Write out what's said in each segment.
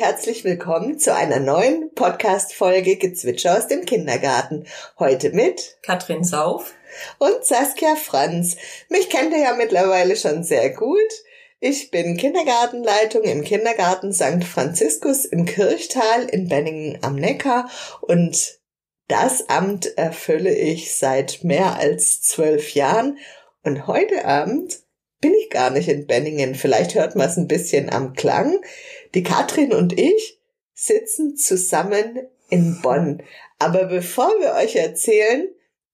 Herzlich willkommen zu einer neuen Podcast-Folge Gezwitscher aus dem Kindergarten. Heute mit Katrin Sauf und Saskia Franz. Mich kennt ihr ja mittlerweile schon sehr gut. Ich bin Kindergartenleitung im Kindergarten St. Franziskus im Kirchtal in Benningen am Neckar und das Amt erfülle ich seit mehr als zwölf Jahren und heute Abend bin ich gar nicht in Benningen. Vielleicht hört man es ein bisschen am Klang. Die Katrin und ich sitzen zusammen in Bonn. Aber bevor wir euch erzählen,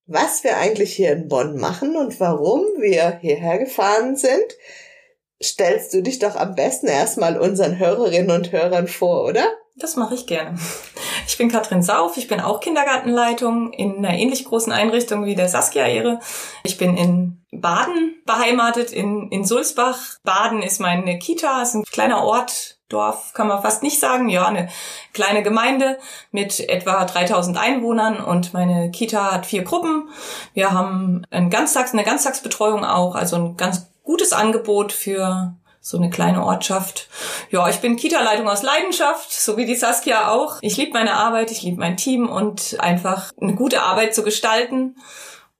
was wir eigentlich hier in Bonn machen und warum wir hierher gefahren sind, stellst du dich doch am besten erstmal unseren Hörerinnen und Hörern vor, oder? Das mache ich gerne. Ich bin Katrin Sauf, ich bin auch Kindergartenleitung in einer ähnlich großen Einrichtung wie der Saskia Ehre. Ich bin in Baden beheimatet, in, in Sulzbach. Baden ist meine Kita, ist ein kleiner Ort, Dorf kann man fast nicht sagen, ja, eine kleine Gemeinde mit etwa 3000 Einwohnern und meine Kita hat vier Gruppen. Wir haben ein Ganztags, eine Ganztagsbetreuung auch, also ein ganz gutes Angebot für so eine kleine Ortschaft. Ja, ich bin Kita-Leitung aus Leidenschaft, so wie die Saskia auch. Ich liebe meine Arbeit, ich liebe mein Team und einfach eine gute Arbeit zu gestalten.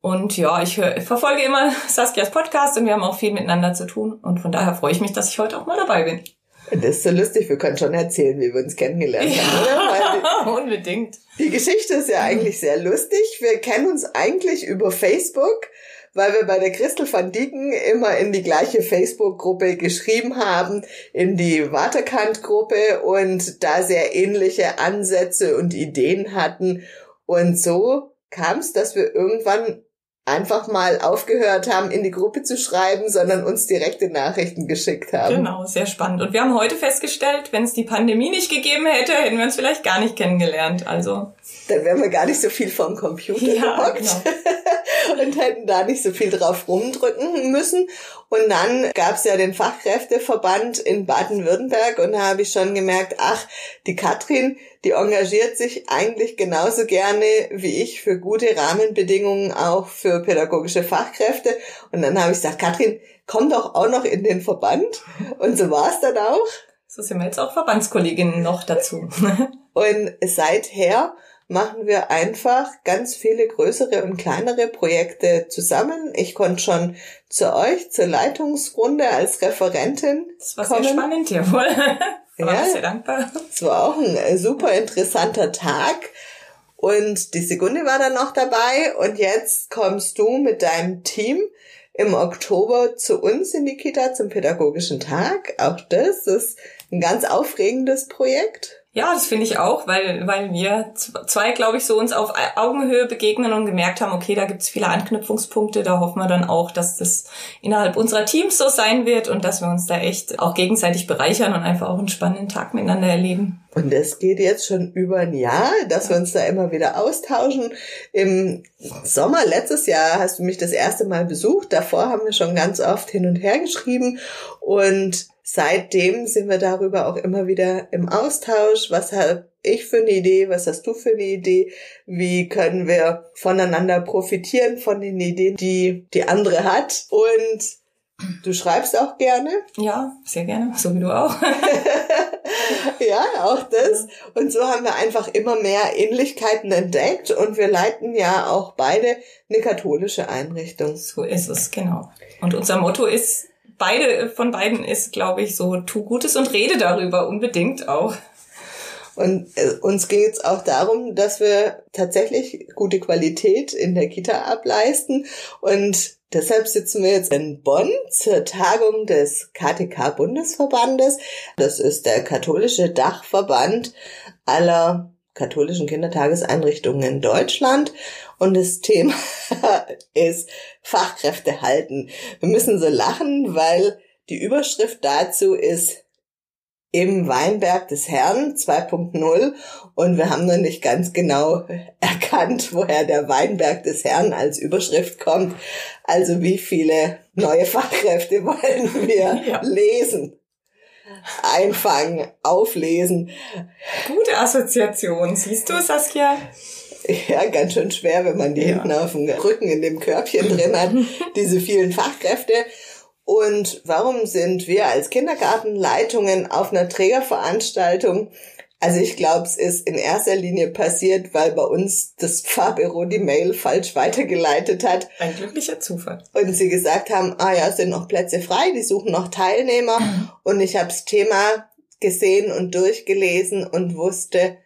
Und ja, ich, hör, ich verfolge immer Saskias Podcast und wir haben auch viel miteinander zu tun. Und von daher freue ich mich, dass ich heute auch mal dabei bin. Das ist so lustig, wir können schon erzählen, wie wir uns kennengelernt ja, haben, oder? unbedingt. Die Geschichte ist ja eigentlich sehr lustig. Wir kennen uns eigentlich über Facebook weil wir bei der Christel van Dieken immer in die gleiche Facebook-Gruppe geschrieben haben, in die Waterkant-Gruppe und da sehr ähnliche Ansätze und Ideen hatten. Und so kam es, dass wir irgendwann einfach mal aufgehört haben, in die Gruppe zu schreiben, sondern uns direkte Nachrichten geschickt haben. Genau, sehr spannend. Und wir haben heute festgestellt, wenn es die Pandemie nicht gegeben hätte, hätten wir uns vielleicht gar nicht kennengelernt. Also dann wären wir gar nicht so viel vom Computer ja, gehockt genau. und hätten da nicht so viel drauf rumdrücken müssen. Und dann gab's ja den Fachkräfteverband in Baden-Württemberg und da habe ich schon gemerkt, ach, die Katrin, die engagiert sich eigentlich genauso gerne wie ich für gute Rahmenbedingungen auch für pädagogische Fachkräfte. Und dann habe ich gesagt, Katrin, komm doch auch noch in den Verband. Und so war's dann auch. So sind wir jetzt auch Verbandskolleginnen noch dazu. und seither machen wir einfach ganz viele größere und kleinere Projekte zusammen. Ich konnte schon zu euch zur Leitungsrunde als Referentin. Das war kommen. sehr spannend, jawohl. war ja, sehr dankbar. Es war auch ein äh, super interessanter Tag. Und die Sekunde war dann noch dabei. Und jetzt kommst du mit deinem Team im Oktober zu uns in die Kita zum pädagogischen Tag. Auch das ist ein ganz aufregendes Projekt. Ja, das finde ich auch, weil, weil wir zwei, glaube ich, so uns auf Augenhöhe begegnen und gemerkt haben, okay, da gibt es viele Anknüpfungspunkte. Da hoffen wir dann auch, dass das innerhalb unserer Teams so sein wird und dass wir uns da echt auch gegenseitig bereichern und einfach auch einen spannenden Tag miteinander erleben. Und das geht jetzt schon über ein Jahr, dass wir uns da immer wieder austauschen. Im Sommer letztes Jahr hast du mich das erste Mal besucht. Davor haben wir schon ganz oft hin und her geschrieben und seitdem sind wir darüber auch immer wieder im Austausch. Was habe ich für eine Idee? Was hast du für eine Idee? Wie können wir voneinander profitieren von den Ideen, die die andere hat? Und du schreibst auch gerne? Ja, sehr gerne, so wie du auch. ja, auch das. Und so haben wir einfach immer mehr Ähnlichkeiten entdeckt und wir leiten ja auch beide eine katholische Einrichtung. So ist es, genau. Und unser Motto ist beide von beiden ist, glaube ich, so tu Gutes und rede darüber unbedingt auch. Und äh, uns ging es auch darum, dass wir tatsächlich gute Qualität in der Kita ableisten. Und deshalb sitzen wir jetzt in Bonn zur Tagung des KTK-Bundesverbandes. Das ist der katholische Dachverband aller katholischen Kindertageseinrichtungen in Deutschland. Und das Thema ist Fachkräfte halten. Wir müssen so lachen, weil die Überschrift dazu ist im Weinberg des Herrn 2.0 und wir haben noch nicht ganz genau erkannt, woher der Weinberg des Herrn als Überschrift kommt. Also wie viele neue Fachkräfte wollen wir ja. lesen? Einfangen, auflesen. Gute Assoziation, siehst du, Saskia? Ja, ganz schön schwer, wenn man die ja. hinten auf dem Rücken in dem Körbchen drin hat, diese vielen Fachkräfte. Und warum sind wir als Kindergartenleitungen auf einer Trägerveranstaltung? Also ich glaube, es ist in erster Linie passiert, weil bei uns das Fahrbüro die Mail falsch weitergeleitet hat. Ein glücklicher Zufall. Und sie gesagt haben, ah ja, es sind noch Plätze frei, die suchen noch Teilnehmer. Und ich habe das Thema gesehen und durchgelesen und wusste,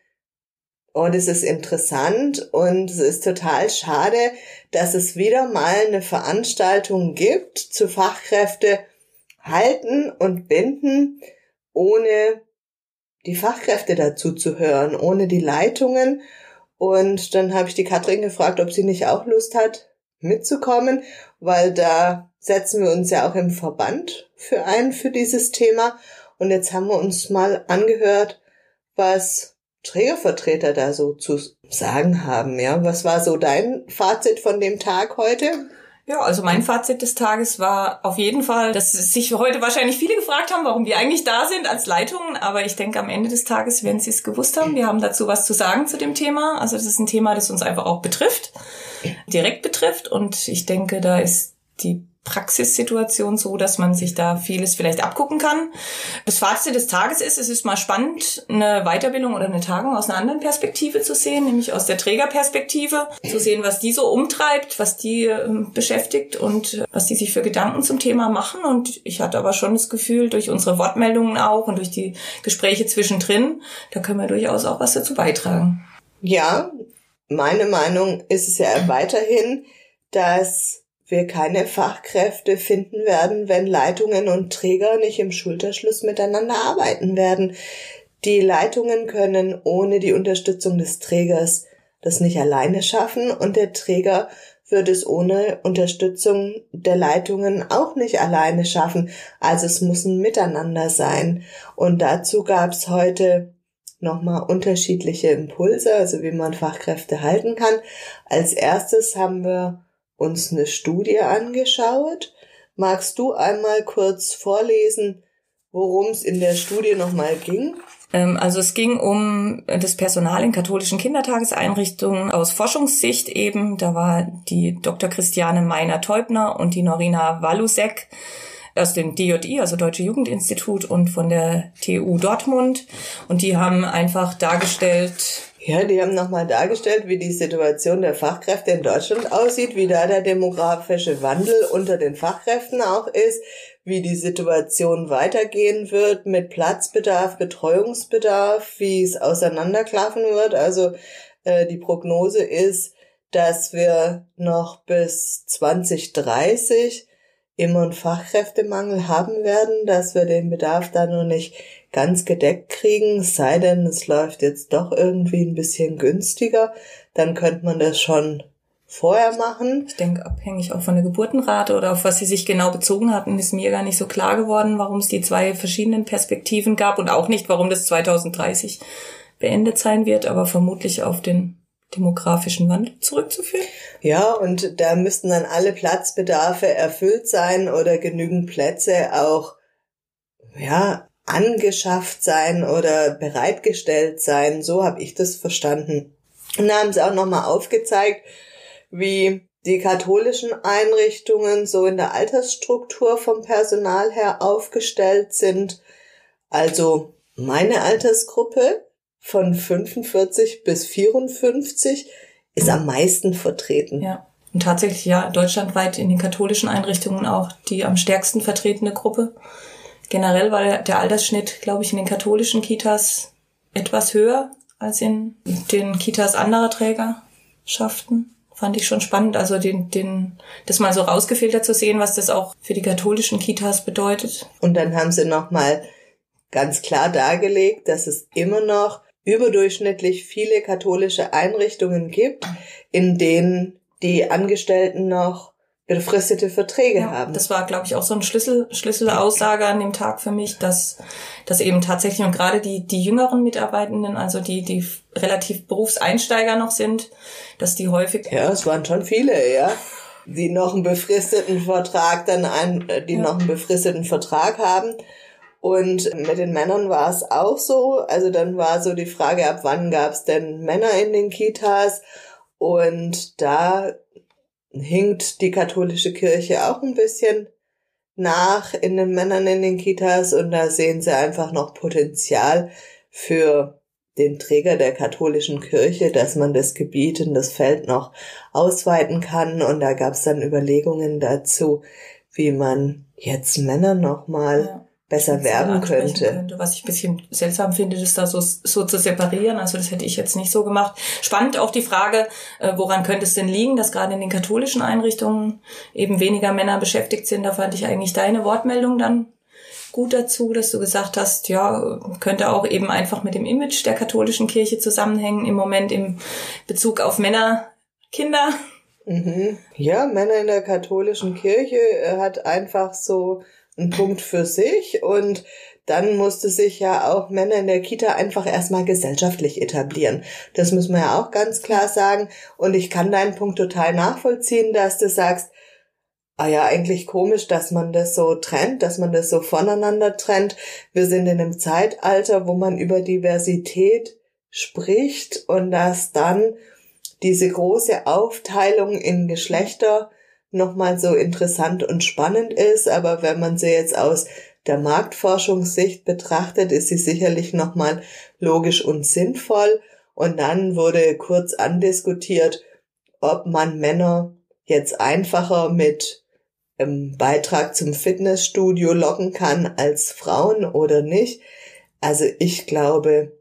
oh, das ist interessant und es ist total schade, dass es wieder mal eine Veranstaltung gibt zu Fachkräfte halten und binden, ohne die Fachkräfte dazu zu hören, ohne die Leitungen. Und dann habe ich die Katrin gefragt, ob sie nicht auch Lust hat, mitzukommen, weil da setzen wir uns ja auch im Verband für ein, für dieses Thema. Und jetzt haben wir uns mal angehört, was Trägervertreter da so zu sagen haben. Ja, was war so dein Fazit von dem Tag heute? Ja, also mein Fazit des Tages war auf jeden Fall, dass sich heute wahrscheinlich viele gefragt haben, warum wir eigentlich da sind als Leitungen. Aber ich denke, am Ende des Tages werden sie es gewusst haben. Wir haben dazu was zu sagen zu dem Thema. Also das ist ein Thema, das uns einfach auch betrifft, direkt betrifft. Und ich denke, da ist die Praxissituation so, dass man sich da vieles vielleicht abgucken kann. Das Fazit des Tages ist, es ist mal spannend, eine Weiterbildung oder eine Tagung aus einer anderen Perspektive zu sehen, nämlich aus der Trägerperspektive, zu sehen, was die so umtreibt, was die ähm, beschäftigt und was die sich für Gedanken zum Thema machen. Und ich hatte aber schon das Gefühl, durch unsere Wortmeldungen auch und durch die Gespräche zwischendrin, da können wir durchaus auch was dazu beitragen. Ja, meine Meinung ist es ja weiterhin, dass wir keine Fachkräfte finden werden, wenn Leitungen und Träger nicht im Schulterschluss miteinander arbeiten werden. Die Leitungen können ohne die Unterstützung des Trägers das nicht alleine schaffen und der Träger wird es ohne Unterstützung der Leitungen auch nicht alleine schaffen. Also es muss ein Miteinander sein. Und dazu gab es heute nochmal unterschiedliche Impulse, also wie man Fachkräfte halten kann. Als erstes haben wir uns eine Studie angeschaut. Magst du einmal kurz vorlesen, worum es in der Studie nochmal ging? Ähm, also es ging um das Personal in katholischen Kindertageseinrichtungen aus Forschungssicht eben. Da war die Dr. Christiane Meiner-Teubner und die Norina Walusek aus dem DJI, also Deutsche Jugendinstitut und von der TU Dortmund. Und die haben einfach dargestellt, ja, die haben nochmal dargestellt, wie die Situation der Fachkräfte in Deutschland aussieht, wie da der demografische Wandel unter den Fachkräften auch ist, wie die Situation weitergehen wird mit Platzbedarf, Betreuungsbedarf, wie es auseinanderklaffen wird. Also äh, die Prognose ist, dass wir noch bis 2030 immer einen Fachkräftemangel haben werden, dass wir den Bedarf da noch nicht ganz gedeckt kriegen, sei denn, es läuft jetzt doch irgendwie ein bisschen günstiger, dann könnte man das schon vorher machen. Ich denke, abhängig auch von der Geburtenrate oder auf was sie sich genau bezogen hatten, ist mir gar nicht so klar geworden, warum es die zwei verschiedenen Perspektiven gab und auch nicht, warum das 2030 beendet sein wird, aber vermutlich auf den demografischen Wandel zurückzuführen. Ja, und da müssten dann alle Platzbedarfe erfüllt sein oder genügend Plätze auch ja angeschafft sein oder bereitgestellt sein. So habe ich das verstanden. Und da haben sie auch nochmal aufgezeigt, wie die katholischen Einrichtungen so in der Altersstruktur vom Personal her aufgestellt sind. Also meine Altersgruppe von 45 bis 54 ist am meisten vertreten. Ja. Und tatsächlich ja deutschlandweit in den katholischen Einrichtungen auch die am stärksten vertretene Gruppe. Generell war der, der Altersschnitt, glaube ich, in den katholischen Kitas etwas höher als in den Kitas anderer Trägerschaften. Fand ich schon spannend, also den, den, das mal so rausgefiltert zu sehen, was das auch für die katholischen Kitas bedeutet. Und dann haben sie nochmal ganz klar dargelegt, dass es immer noch überdurchschnittlich viele katholische Einrichtungen gibt, in denen die Angestellten noch befristete Verträge ja, haben. Das war, glaube ich, auch so ein Schlüssel, Schlüsselaussage an dem Tag für mich, dass, dass eben tatsächlich und gerade die, die jüngeren Mitarbeitenden, also die, die relativ Berufseinsteiger noch sind, dass die häufig. Ja, es waren schon viele, ja. Die noch einen befristeten Vertrag dann ein, äh, die ja. noch einen befristeten Vertrag haben. Und mit den Männern war es auch so. Also dann war so die Frage, ab wann gab es denn Männer in den Kitas? Und da hinkt die katholische Kirche auch ein bisschen nach in den Männern in den Kitas und da sehen sie einfach noch Potenzial für den Träger der katholischen Kirche, dass man das Gebiet und das Feld noch ausweiten kann. Und da gab es dann Überlegungen dazu, wie man jetzt Männer nochmal ja besser werben könnte. könnte. Was ich ein bisschen seltsam finde, das da so, so zu separieren. Also das hätte ich jetzt nicht so gemacht. Spannend auch die Frage, äh, woran könnte es denn liegen, dass gerade in den katholischen Einrichtungen eben weniger Männer beschäftigt sind. Da fand ich eigentlich deine Wortmeldung dann gut dazu, dass du gesagt hast, ja, könnte auch eben einfach mit dem Image der katholischen Kirche zusammenhängen im Moment im Bezug auf Männer, Kinder. Mhm. Ja, Männer in der katholischen Kirche äh, hat einfach so ein Punkt für sich und dann musste sich ja auch Männer in der Kita einfach erstmal gesellschaftlich etablieren. Das müssen wir ja auch ganz klar sagen. Und ich kann deinen Punkt total nachvollziehen, dass du sagst, ah ja, eigentlich komisch, dass man das so trennt, dass man das so voneinander trennt. Wir sind in einem Zeitalter, wo man über Diversität spricht und dass dann diese große Aufteilung in Geschlechter nochmal so interessant und spannend ist, aber wenn man sie jetzt aus der Marktforschungssicht betrachtet, ist sie sicherlich nochmal logisch und sinnvoll. Und dann wurde kurz andiskutiert, ob man Männer jetzt einfacher mit einem Beitrag zum Fitnessstudio locken kann als Frauen oder nicht. Also ich glaube,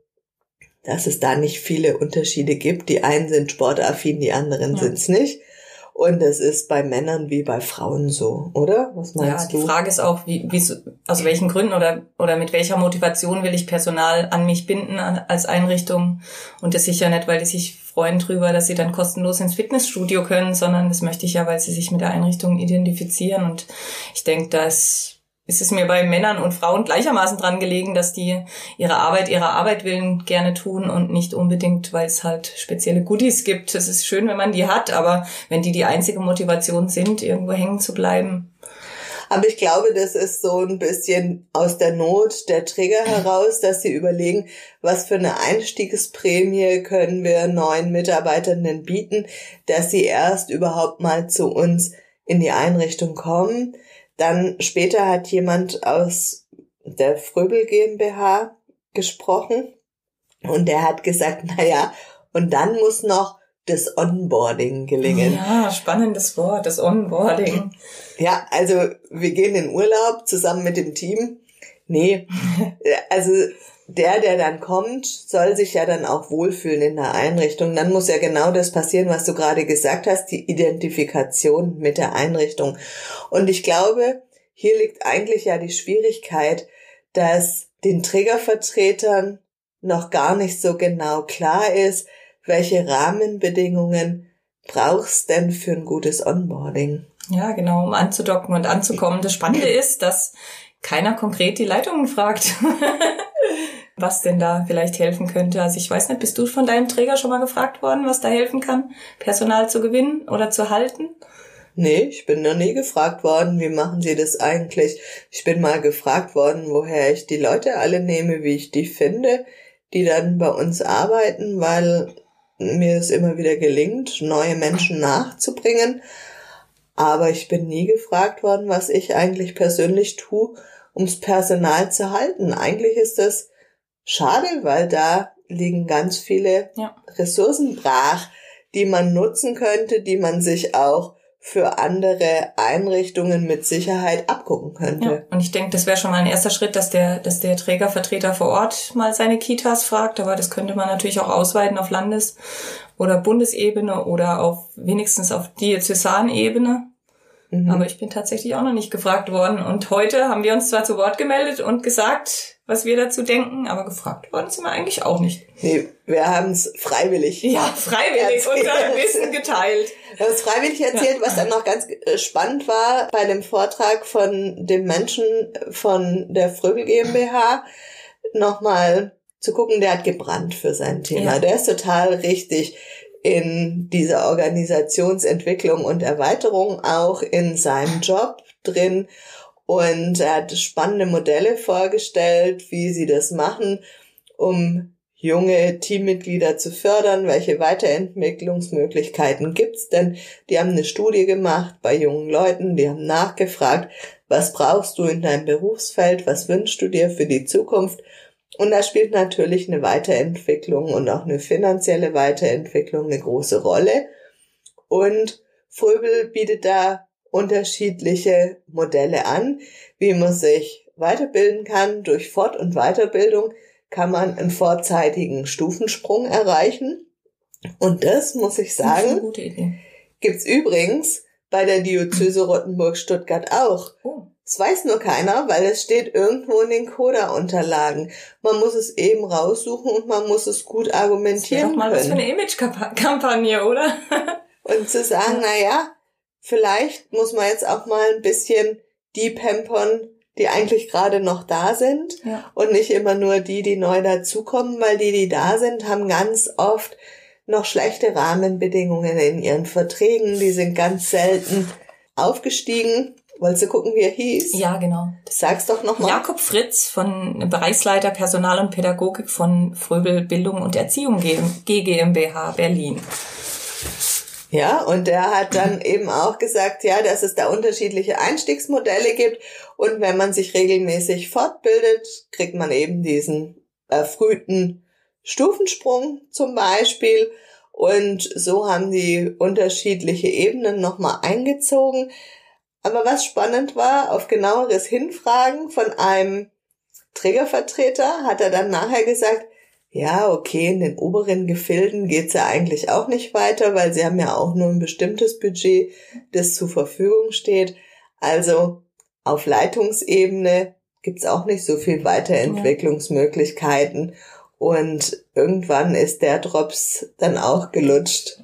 dass es da nicht viele Unterschiede gibt. Die einen sind sportaffin, die anderen ja. sind's nicht. Und es ist bei Männern wie bei Frauen so, oder? Was meinst ja, du? Ja, die Frage ist auch, wie, wie, aus welchen Gründen oder, oder mit welcher Motivation will ich Personal an mich binden als Einrichtung? Und das sicher nicht, weil die sich freuen drüber, dass sie dann kostenlos ins Fitnessstudio können, sondern das möchte ich ja, weil sie sich mit der Einrichtung identifizieren. Und ich denke, dass ist es mir bei Männern und Frauen gleichermaßen dran gelegen, dass die ihre Arbeit ihrer Arbeit willen gerne tun und nicht unbedingt, weil es halt spezielle Goodies gibt. Es ist schön, wenn man die hat, aber wenn die die einzige Motivation sind, irgendwo hängen zu bleiben. Aber ich glaube, das ist so ein bisschen aus der Not der Träger heraus, dass sie überlegen, was für eine Einstiegsprämie können wir neuen Mitarbeitern denn bieten, dass sie erst überhaupt mal zu uns in die Einrichtung kommen dann später hat jemand aus der Fröbel GmbH gesprochen und der hat gesagt, na ja, und dann muss noch das Onboarding gelingen. Ja, spannendes Wort, das Onboarding. Ja, also wir gehen in Urlaub zusammen mit dem Team. Nee, also der, der dann kommt, soll sich ja dann auch wohlfühlen in der Einrichtung. Dann muss ja genau das passieren, was du gerade gesagt hast, die Identifikation mit der Einrichtung. Und ich glaube, hier liegt eigentlich ja die Schwierigkeit, dass den Trägervertretern noch gar nicht so genau klar ist, welche Rahmenbedingungen brauchst denn für ein gutes Onboarding? Ja, genau, um anzudocken und anzukommen. Das Spannende ist, dass keiner konkret die Leitungen fragt. was denn da vielleicht helfen könnte. Also ich weiß nicht, bist du von deinem Träger schon mal gefragt worden, was da helfen kann, Personal zu gewinnen oder zu halten? Nee, ich bin noch nie gefragt worden, wie machen Sie das eigentlich? Ich bin mal gefragt worden, woher ich die Leute alle nehme, wie ich die finde, die dann bei uns arbeiten, weil mir es immer wieder gelingt, neue Menschen nachzubringen. Aber ich bin nie gefragt worden, was ich eigentlich persönlich tue, ums Personal zu halten. Eigentlich ist das schade, weil da liegen ganz viele ja. Ressourcen brach, die man nutzen könnte, die man sich auch für andere Einrichtungen mit Sicherheit abgucken könnte. Ja, und ich denke, das wäre schon mal ein erster Schritt, dass der, dass der Trägervertreter vor Ort mal seine Kitas fragt, aber das könnte man natürlich auch ausweiten auf Landes- oder Bundesebene oder auf wenigstens auf Diözesanebene. Mhm. Aber ich bin tatsächlich auch noch nicht gefragt worden. Und heute haben wir uns zwar zu Wort gemeldet und gesagt, was wir dazu denken, aber gefragt worden sind wir eigentlich auch nicht. Nee, wir haben es freiwillig. Ja, freiwillig erzählt. unser Wissen geteilt. Wir haben es freiwillig erzählt, was dann noch ganz äh, spannend war bei dem Vortrag von dem Menschen von der Fröbel GmbH. Nochmal zu gucken, der hat gebrannt für sein Thema. Ja. Der ist total richtig in dieser Organisationsentwicklung und Erweiterung auch in seinem Job drin und er hat spannende Modelle vorgestellt, wie sie das machen, um junge Teammitglieder zu fördern, welche Weiterentwicklungsmöglichkeiten gibt's denn? Die haben eine Studie gemacht bei jungen Leuten, die haben nachgefragt, was brauchst du in deinem Berufsfeld, was wünschst du dir für die Zukunft? Und da spielt natürlich eine Weiterentwicklung und auch eine finanzielle Weiterentwicklung eine große Rolle. Und Fröbel bietet da unterschiedliche Modelle an, wie man sich weiterbilden kann durch Fort- und Weiterbildung kann man einen vorzeitigen Stufensprung erreichen. Und das, muss ich sagen, gibt's übrigens bei der Diözese Rottenburg-Stuttgart auch. Oh. Das weiß nur keiner, weil es steht irgendwo in den Coda-Unterlagen. Man muss es eben raussuchen und man muss es gut argumentieren das doch mal können. was für eine Image-Kampagne, oder? und zu sagen, na ja, vielleicht muss man jetzt auch mal ein bisschen die pampern, die eigentlich gerade noch da sind ja. und nicht immer nur die, die neu dazukommen, weil die, die da sind, haben ganz oft noch schlechte Rahmenbedingungen in ihren Verträgen. Die sind ganz selten aufgestiegen. Wolltest du gucken, wie er hieß? Ja, genau. Sag's doch nochmal. Jakob Fritz von Bereichsleiter Personal und Pädagogik von Fröbel Bildung und Erziehung GmbH Berlin. Ja, und der hat dann eben auch gesagt, ja, dass es da unterschiedliche Einstiegsmodelle gibt und wenn man sich regelmäßig fortbildet, kriegt man eben diesen erfrühten Stufensprung zum Beispiel und so haben die unterschiedliche Ebenen nochmal eingezogen. Aber was spannend war, auf genaueres Hinfragen von einem Trägervertreter hat er dann nachher gesagt, ja, okay, in den oberen Gefilden geht's ja eigentlich auch nicht weiter, weil sie haben ja auch nur ein bestimmtes Budget, das zur Verfügung steht. Also auf Leitungsebene gibt's auch nicht so viel Weiterentwicklungsmöglichkeiten. Und irgendwann ist der Drops dann auch gelutscht.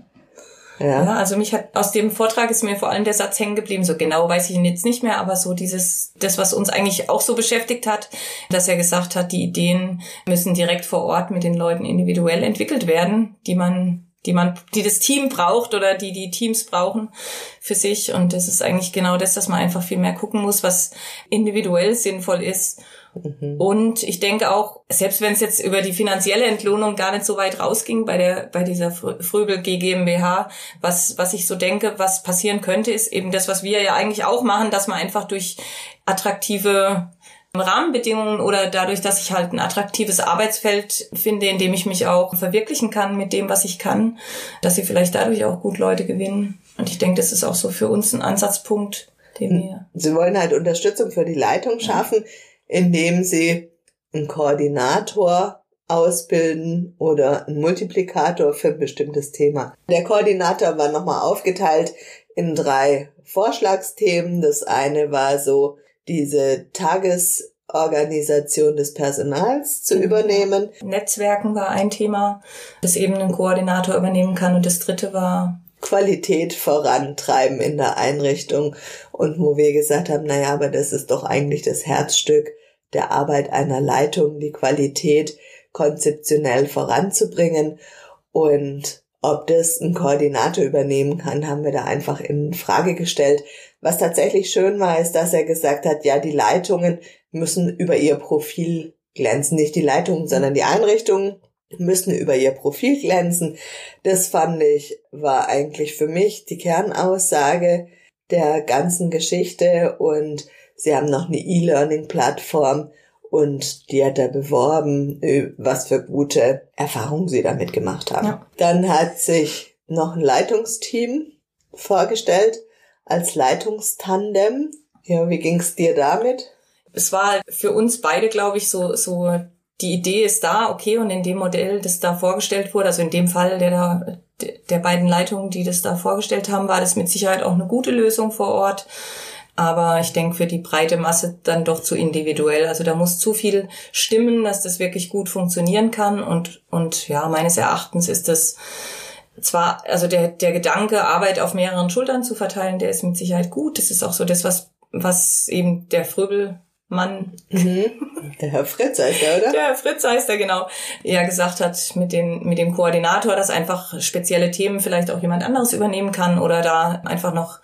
Ja. ja, also mich hat aus dem Vortrag ist mir vor allem der Satz hängen geblieben. So genau weiß ich ihn jetzt nicht mehr, aber so dieses, das, was uns eigentlich auch so beschäftigt hat, dass er gesagt hat, die Ideen müssen direkt vor Ort mit den Leuten individuell entwickelt werden, die man die man, die das Team braucht oder die die Teams brauchen für sich. Und das ist eigentlich genau das, dass man einfach viel mehr gucken muss, was individuell sinnvoll ist Mhm. Und ich denke auch, selbst wenn es jetzt über die finanzielle Entlohnung gar nicht so weit rausging bei der bei dieser Fröbel GmbH, was was ich so denke, was passieren könnte, ist eben das, was wir ja eigentlich auch machen, dass man einfach durch attraktive Rahmenbedingungen oder dadurch, dass ich halt ein attraktives Arbeitsfeld finde, in dem ich mich auch verwirklichen kann mit dem, was ich kann, dass sie vielleicht dadurch auch gut Leute gewinnen. Und ich denke, das ist auch so für uns ein Ansatzpunkt, den hm. wir. Sie wollen halt Unterstützung für die Leitung schaffen. Ja indem sie einen Koordinator ausbilden oder einen Multiplikator für ein bestimmtes Thema. Der Koordinator war nochmal aufgeteilt in drei Vorschlagsthemen. Das eine war so diese Tagesorganisation des Personals zu genau. übernehmen. Netzwerken war ein Thema, das eben ein Koordinator übernehmen kann. Und das dritte war Qualität vorantreiben in der Einrichtung und wo wir gesagt haben, naja, aber das ist doch eigentlich das Herzstück der Arbeit einer Leitung, die Qualität konzeptionell voranzubringen und ob das ein Koordinator übernehmen kann, haben wir da einfach in Frage gestellt. Was tatsächlich schön war, ist, dass er gesagt hat, ja, die Leitungen müssen über ihr Profil glänzen. Nicht die Leitungen, sondern die Einrichtungen müssen über ihr Profil glänzen. Das fand ich, war eigentlich für mich die Kernaussage der ganzen Geschichte und sie haben noch eine E-Learning-Plattform und die hat er beworben, was für gute Erfahrungen sie damit gemacht haben. Ja. Dann hat sich noch ein Leitungsteam vorgestellt als Leitungstandem. Ja, wie ging's dir damit? Es war für uns beide, glaube ich, so, so die Idee ist da, okay, und in dem Modell, das da vorgestellt wurde, also in dem Fall der da, der beiden Leitungen, die das da vorgestellt haben, war das mit Sicherheit auch eine gute Lösung vor Ort. Aber ich denke, für die breite Masse dann doch zu individuell. Also da muss zu viel stimmen, dass das wirklich gut funktionieren kann. Und, und ja, meines Erachtens ist das zwar, also der, der Gedanke, Arbeit auf mehreren Schultern zu verteilen, der ist mit Sicherheit gut. Das ist auch so das, was, was eben der Fröbel Mann. Mhm. Der Herr Fritz heißt er, oder? Der Herr Fritz heißt er, genau. Er gesagt hat mit, den, mit dem Koordinator, dass einfach spezielle Themen vielleicht auch jemand anderes übernehmen kann oder da einfach noch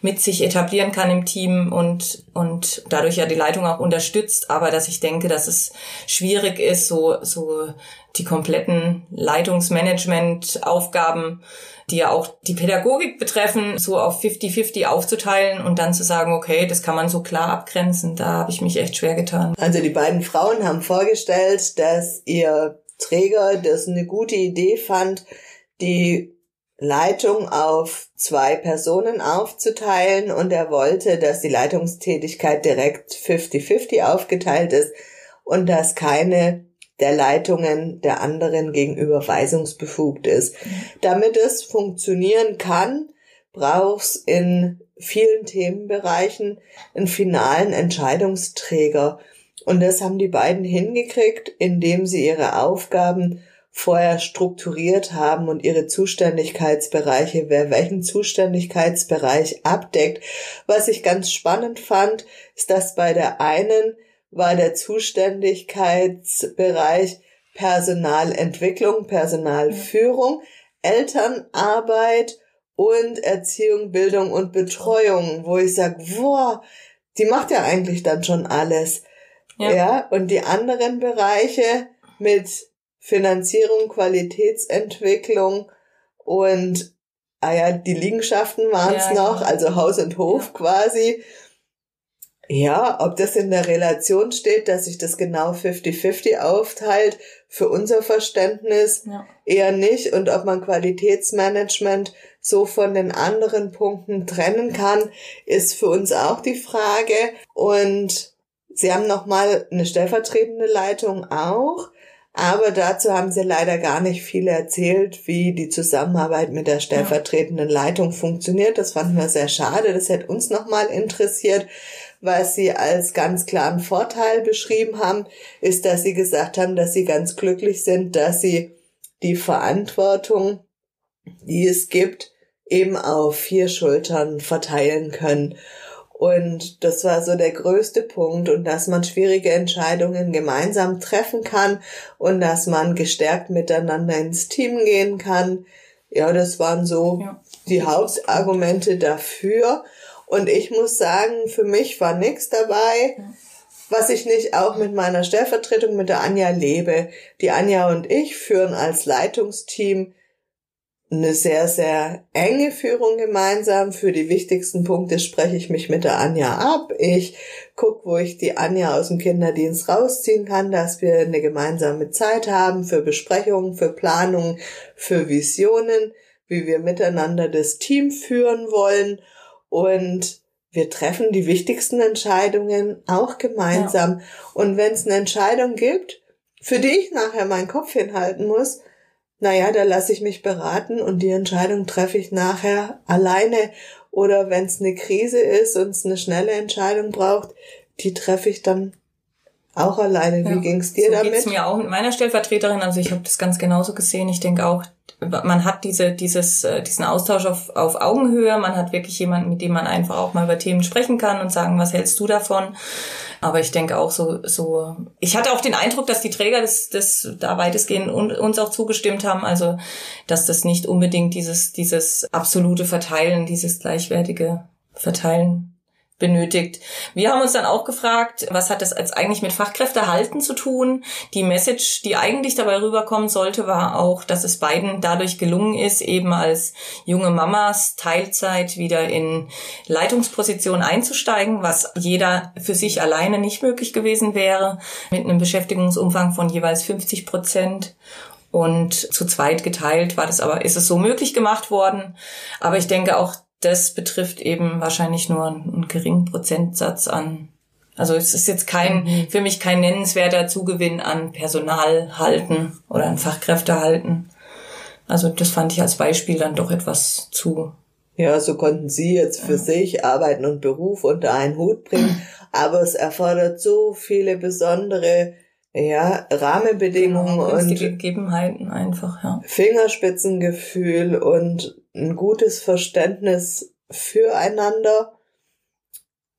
mit sich etablieren kann im Team und, und dadurch ja die Leitung auch unterstützt. Aber dass ich denke, dass es schwierig ist, so, so die kompletten Leitungsmanagement-Aufgaben, die ja auch die Pädagogik betreffen, so auf 50-50 aufzuteilen und dann zu sagen, okay, das kann man so klar abgrenzen. Da habe ich mich echt schwer getan. Also die beiden Frauen haben vorgestellt, dass ihr Träger das eine gute Idee fand, die Leitung auf zwei Personen aufzuteilen und er wollte, dass die Leitungstätigkeit direkt 50-50 aufgeteilt ist und dass keine der Leitungen der anderen gegenüber weisungsbefugt ist. Damit es funktionieren kann, braucht's in vielen Themenbereichen einen finalen Entscheidungsträger. Und das haben die beiden hingekriegt, indem sie ihre Aufgaben vorher strukturiert haben und ihre Zuständigkeitsbereiche, wer welchen Zuständigkeitsbereich abdeckt. Was ich ganz spannend fand, ist, dass bei der einen war der Zuständigkeitsbereich Personalentwicklung, Personalführung, Elternarbeit und Erziehung, Bildung und Betreuung, wo ich sage, boah, die macht ja eigentlich dann schon alles. Ja. ja, und die anderen Bereiche mit Finanzierung, Qualitätsentwicklung und ah ja, die Liegenschaften waren es ja, noch, genau. also Haus und Hof ja. quasi. Ja, ob das in der Relation steht, dass sich das genau 50-50 aufteilt, für unser Verständnis ja. eher nicht. Und ob man Qualitätsmanagement so von den anderen Punkten trennen kann, ist für uns auch die Frage. Und Sie haben nochmal eine stellvertretende Leitung auch. Aber dazu haben sie leider gar nicht viel erzählt, wie die Zusammenarbeit mit der stellvertretenden Leitung funktioniert. Das fanden wir sehr schade. Das hätte uns nochmal interessiert. Was sie als ganz klaren Vorteil beschrieben haben, ist, dass sie gesagt haben, dass sie ganz glücklich sind, dass sie die Verantwortung, die es gibt, eben auf vier Schultern verteilen können. Und das war so der größte Punkt und dass man schwierige Entscheidungen gemeinsam treffen kann und dass man gestärkt miteinander ins Team gehen kann. Ja, das waren so ja. die Hauptargumente dafür. Und ich muss sagen, für mich war nichts dabei, was ich nicht auch mit meiner Stellvertretung mit der Anja lebe. Die Anja und ich führen als Leitungsteam eine sehr, sehr enge Führung gemeinsam. Für die wichtigsten Punkte spreche ich mich mit der Anja ab. Ich gucke, wo ich die Anja aus dem Kinderdienst rausziehen kann, dass wir eine gemeinsame Zeit haben für Besprechungen, für Planungen, für Visionen, wie wir miteinander das Team führen wollen. Und wir treffen die wichtigsten Entscheidungen auch gemeinsam. Ja. Und wenn es eine Entscheidung gibt, für die ich nachher meinen Kopf hinhalten muss, naja, da lasse ich mich beraten und die Entscheidung treffe ich nachher alleine. Oder wenn es eine Krise ist und es eine schnelle Entscheidung braucht, die treffe ich dann auch alleine. Wie ja, ging's dir so damit? Geht's mir auch mit meiner Stellvertreterin. Also ich habe das ganz genauso gesehen. Ich denke auch, man hat diese, dieses, äh, diesen Austausch auf, auf Augenhöhe. Man hat wirklich jemanden, mit dem man einfach auch mal über Themen sprechen kann und sagen, was hältst du davon? Aber ich denke auch so, so, ich hatte auch den Eindruck, dass die Träger das, das da weitestgehend uns auch zugestimmt haben. Also, dass das nicht unbedingt dieses, dieses absolute Verteilen, dieses gleichwertige Verteilen benötigt. Wir haben uns dann auch gefragt, was hat das jetzt eigentlich mit Fachkräftehalten zu tun? Die Message, die eigentlich dabei rüberkommen sollte, war auch, dass es beiden dadurch gelungen ist, eben als junge Mamas Teilzeit wieder in Leitungsposition einzusteigen, was jeder für sich alleine nicht möglich gewesen wäre, mit einem Beschäftigungsumfang von jeweils 50 Prozent und zu zweit geteilt war das aber, ist es so möglich gemacht worden. Aber ich denke auch, das betrifft eben wahrscheinlich nur einen geringen Prozentsatz an. Also es ist jetzt kein, mhm. für mich kein nennenswerter Zugewinn an Personal halten oder an Fachkräfte halten. Also das fand ich als Beispiel dann doch etwas zu. Ja, so konnten Sie jetzt für ja. sich Arbeiten und Beruf unter einen Hut bringen, aber es erfordert so viele besondere ja, Rahmenbedingungen genau, und Gegebenheiten einfach, ja. Fingerspitzengefühl und ein gutes Verständnis füreinander.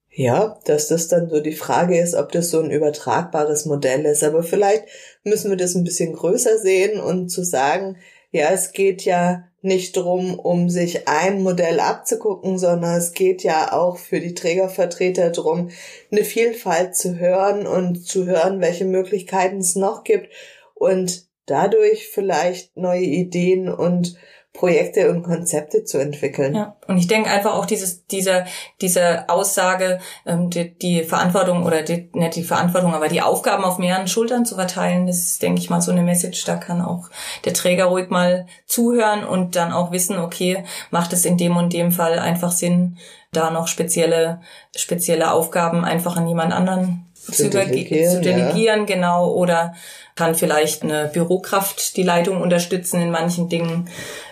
Ja, dass das dann so die Frage ist, ob das so ein übertragbares Modell ist. Aber vielleicht müssen wir das ein bisschen größer sehen und zu sagen, ja, es geht ja nicht drum, um sich ein Modell abzugucken, sondern es geht ja auch für die Trägervertreter drum, eine Vielfalt zu hören und zu hören, welche Möglichkeiten es noch gibt und dadurch vielleicht neue Ideen und Projekte und Konzepte zu entwickeln. Ja, und ich denke einfach auch dieses, diese, diese Aussage, ähm, die, die Verantwortung oder die, nicht die Verantwortung, aber die Aufgaben auf mehreren Schultern zu verteilen, das ist, denke ich mal, so eine Message, da kann auch der Träger ruhig mal zuhören und dann auch wissen, okay, macht es in dem und dem Fall einfach Sinn, da noch spezielle, spezielle Aufgaben einfach an jemand anderen zu, delegieren, zu delegieren ja. genau, oder kann vielleicht eine Bürokraft die Leitung unterstützen in manchen Dingen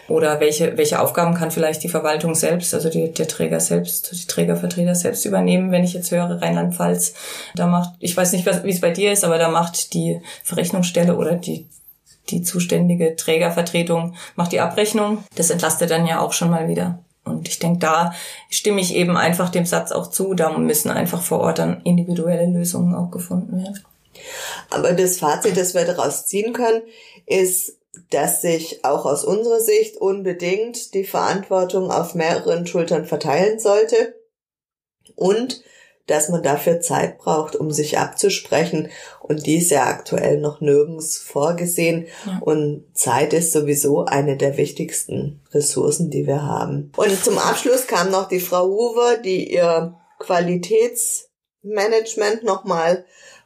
oder welche, welche Aufgaben kann vielleicht die Verwaltung selbst, also die, der Träger selbst, die Trägervertreter selbst übernehmen, wenn ich jetzt höre Rheinland-Pfalz, da macht, ich weiß nicht, wie es bei dir ist, aber da macht die Verrechnungsstelle oder die die zuständige Trägervertretung macht die Abrechnung. Das entlastet dann ja auch schon mal wieder. Und ich denke, da stimme ich eben einfach dem Satz auch zu. Da müssen einfach vor Ort dann individuelle Lösungen auch gefunden werden. Aber das Fazit, das wir daraus ziehen können, ist, dass sich auch aus unserer Sicht unbedingt die Verantwortung auf mehreren Schultern verteilen sollte und dass man dafür Zeit braucht, um sich abzusprechen. Und die ist ja aktuell noch nirgends vorgesehen. Ja. Und Zeit ist sowieso eine der wichtigsten Ressourcen, die wir haben. Und zum Abschluss kam noch die Frau Hoover, die ihr Qualitätsmanagement nochmal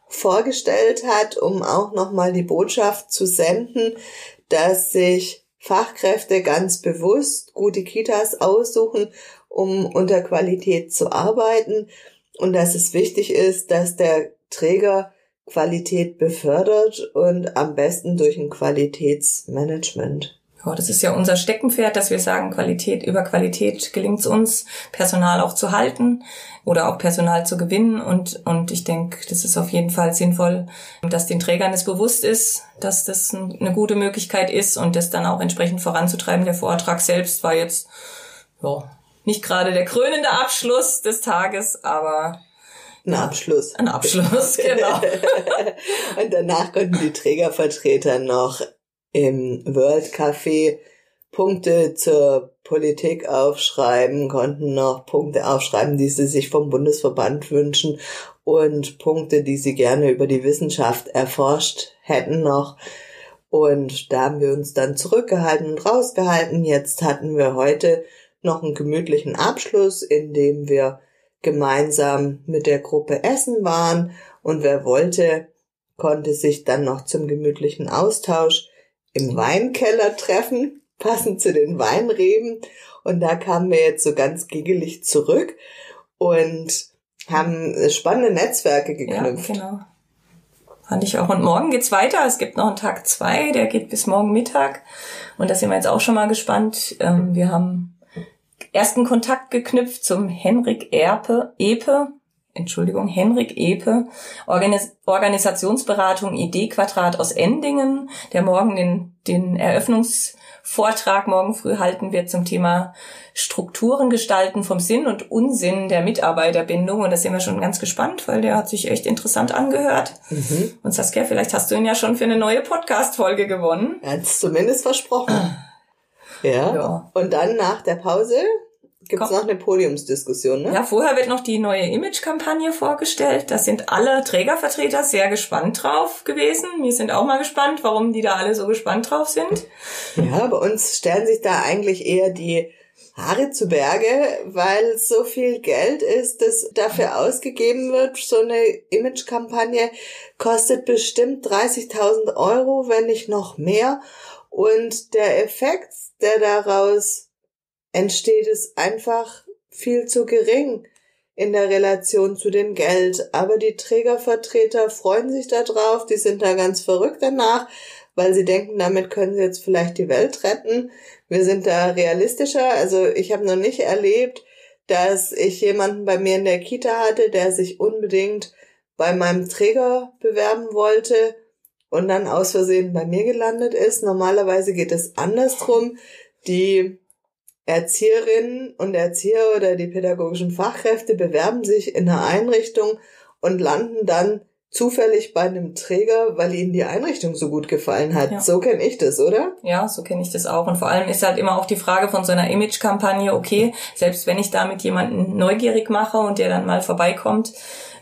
vorgestellt hat, um auch nochmal die Botschaft zu senden, dass sich Fachkräfte ganz bewusst gute Kitas aussuchen, um unter Qualität zu arbeiten und dass es wichtig ist, dass der Träger Qualität befördert und am besten durch ein Qualitätsmanagement. Ja, das ist ja unser Steckenpferd, dass wir sagen, Qualität über Qualität gelingt es uns, Personal auch zu halten oder auch Personal zu gewinnen. Und, und ich denke, das ist auf jeden Fall sinnvoll, dass den Trägern es bewusst ist, dass das eine gute Möglichkeit ist und das dann auch entsprechend voranzutreiben. Der Vortrag selbst war jetzt ja, nicht gerade der krönende Abschluss des Tages, aber ein Abschluss. Ein Abschluss, genau. und danach konnten die Trägervertreter noch im World Café Punkte zur Politik aufschreiben, konnten noch Punkte aufschreiben, die sie sich vom Bundesverband wünschen und Punkte, die sie gerne über die Wissenschaft erforscht hätten noch. Und da haben wir uns dann zurückgehalten und rausgehalten. Jetzt hatten wir heute noch einen gemütlichen Abschluss, in dem wir gemeinsam mit der Gruppe essen waren und wer wollte, konnte sich dann noch zum gemütlichen Austausch im Weinkeller treffen, passend zu den Weinreben. Und da kamen wir jetzt so ganz giggelig zurück und haben spannende Netzwerke geknüpft. Ja, genau. Fand ich auch. Und morgen geht's weiter. Es gibt noch einen Tag zwei, der geht bis morgen Mittag. Und da sind wir jetzt auch schon mal gespannt. Ähm, wir haben ersten Kontakt geknüpft zum Henrik Erpe, Epe, Entschuldigung, Henrik Epe, Organis Organisationsberatung Idee Quadrat aus Endingen, der morgen den, den Eröffnungsvortrag morgen früh halten wird zum Thema Strukturen gestalten vom Sinn und Unsinn der Mitarbeiterbindung. Und da sind wir schon ganz gespannt, weil der hat sich echt interessant angehört. Mhm. Und Saskia, vielleicht hast du ihn ja schon für eine neue Podcast-Folge gewonnen. Er hat es zumindest versprochen. ja. ja. Und dann nach der Pause Gibt es noch eine Podiumsdiskussion, ne? Ja, vorher wird noch die neue Image-Kampagne vorgestellt. Da sind alle Trägervertreter sehr gespannt drauf gewesen. Wir sind auch mal gespannt, warum die da alle so gespannt drauf sind. Ja, bei uns stellen sich da eigentlich eher die Haare zu Berge, weil so viel Geld ist, das dafür ausgegeben wird. So eine Image-Kampagne kostet bestimmt 30.000 Euro, wenn nicht noch mehr. Und der Effekt, der daraus entsteht es einfach viel zu gering in der Relation zu dem Geld. Aber die Trägervertreter freuen sich da drauf, die sind da ganz verrückt danach, weil sie denken, damit können sie jetzt vielleicht die Welt retten. Wir sind da realistischer. Also ich habe noch nicht erlebt, dass ich jemanden bei mir in der Kita hatte, der sich unbedingt bei meinem Träger bewerben wollte und dann aus Versehen bei mir gelandet ist. Normalerweise geht es andersrum. Die Erzieherinnen und Erzieher oder die pädagogischen Fachkräfte bewerben sich in einer Einrichtung und landen dann zufällig bei einem Träger, weil ihnen die Einrichtung so gut gefallen hat. Ja. So kenne ich das, oder? Ja, so kenne ich das auch. Und vor allem ist halt immer auch die Frage von so einer Image-Kampagne, okay, selbst wenn ich damit jemanden neugierig mache und der dann mal vorbeikommt,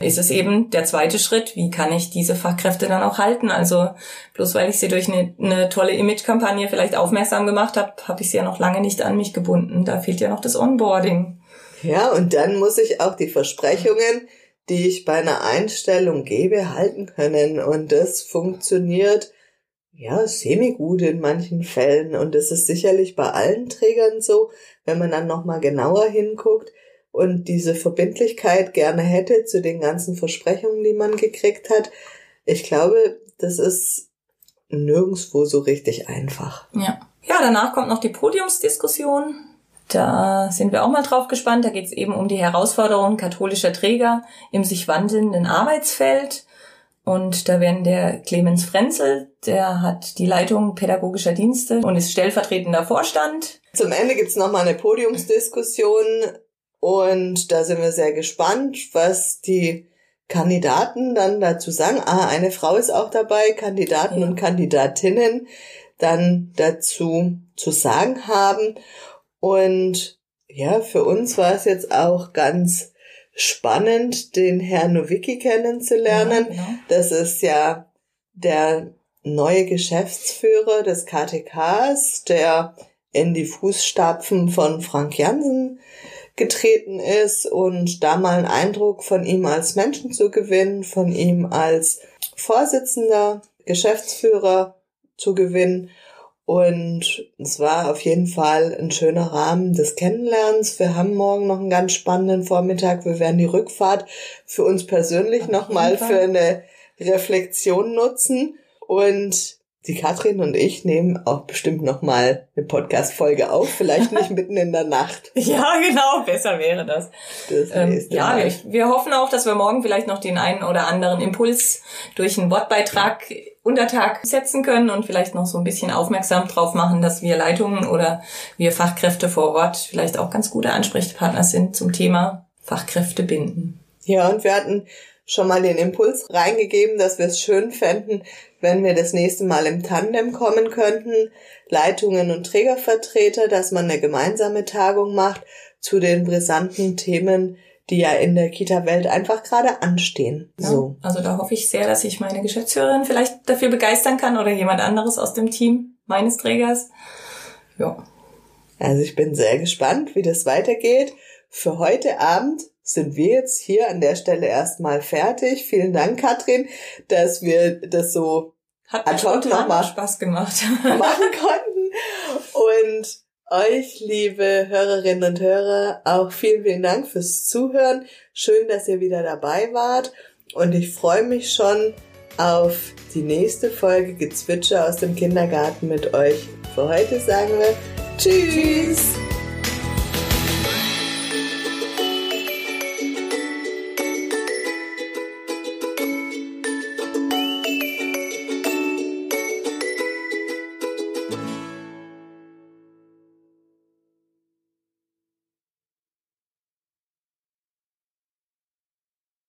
ist es eben der zweite Schritt, wie kann ich diese Fachkräfte dann auch halten? Also bloß weil ich sie durch eine, eine tolle Image-Kampagne vielleicht aufmerksam gemacht habe, habe ich sie ja noch lange nicht an mich gebunden. Da fehlt ja noch das Onboarding. Ja, und dann muss ich auch die Versprechungen, die ich bei einer Einstellung gebe, halten können. Und das funktioniert ja semi-gut in manchen Fällen. Und das ist sicherlich bei allen Trägern so, wenn man dann nochmal genauer hinguckt und diese Verbindlichkeit gerne hätte zu den ganzen Versprechungen, die man gekriegt hat. Ich glaube, das ist nirgendswo so richtig einfach. Ja. Ja, danach kommt noch die Podiumsdiskussion. Da sind wir auch mal drauf gespannt. Da geht es eben um die Herausforderungen katholischer Träger im sich wandelnden Arbeitsfeld. Und da werden der Clemens Frenzel, der hat die Leitung pädagogischer Dienste und ist stellvertretender Vorstand. Zum Ende gibt's noch mal eine Podiumsdiskussion und da sind wir sehr gespannt, was die Kandidaten dann dazu sagen. Ah, eine Frau ist auch dabei, Kandidaten ja. und Kandidatinnen dann dazu zu sagen haben. Und ja, für uns war es jetzt auch ganz spannend, den Herrn Nowicki kennenzulernen. Ja, genau. Das ist ja der neue Geschäftsführer des KTKs, der in die Fußstapfen von Frank Jansen getreten ist und da mal einen Eindruck von ihm als Menschen zu gewinnen, von ihm als Vorsitzender, Geschäftsführer zu gewinnen und es war auf jeden Fall ein schöner Rahmen des Kennenlernens. Wir haben morgen noch einen ganz spannenden Vormittag. Wir werden die Rückfahrt für uns persönlich nochmal für eine Reflexion nutzen. Und die Katrin und ich nehmen auch bestimmt noch mal eine Podcast-Folge auf, vielleicht nicht mitten in der Nacht. Ja, genau, besser wäre das. das ähm, ja, wir, wir, hoffen auch, dass wir morgen vielleicht noch den einen oder anderen Impuls durch einen Wortbeitrag Untertag setzen können und vielleicht noch so ein bisschen aufmerksam drauf machen, dass wir Leitungen oder wir Fachkräfte vor Ort vielleicht auch ganz gute Ansprechpartner sind zum Thema Fachkräfte binden. Ja, und wir hatten schon mal den Impuls reingegeben, dass wir es schön fänden, wenn wir das nächste Mal im Tandem kommen könnten, Leitungen und Trägervertreter, dass man eine gemeinsame Tagung macht zu den brisanten Themen, die ja in der Kita-Welt einfach gerade anstehen. Ja, so. Also da hoffe ich sehr, dass ich meine Geschäftsführerin vielleicht dafür begeistern kann oder jemand anderes aus dem Team meines Trägers. Ja. Also ich bin sehr gespannt, wie das weitergeht. Für heute Abend sind wir jetzt hier an der Stelle erstmal fertig. Vielen Dank, Katrin, dass wir das so hat ad hoc nochmal Spaß gemacht machen konnten. Und euch, liebe Hörerinnen und Hörer, auch vielen, vielen Dank fürs Zuhören. Schön, dass ihr wieder dabei wart. Und ich freue mich schon auf die nächste Folge Gezwitscher aus dem Kindergarten mit euch. Für heute sagen wir Tschüss. Tschüss.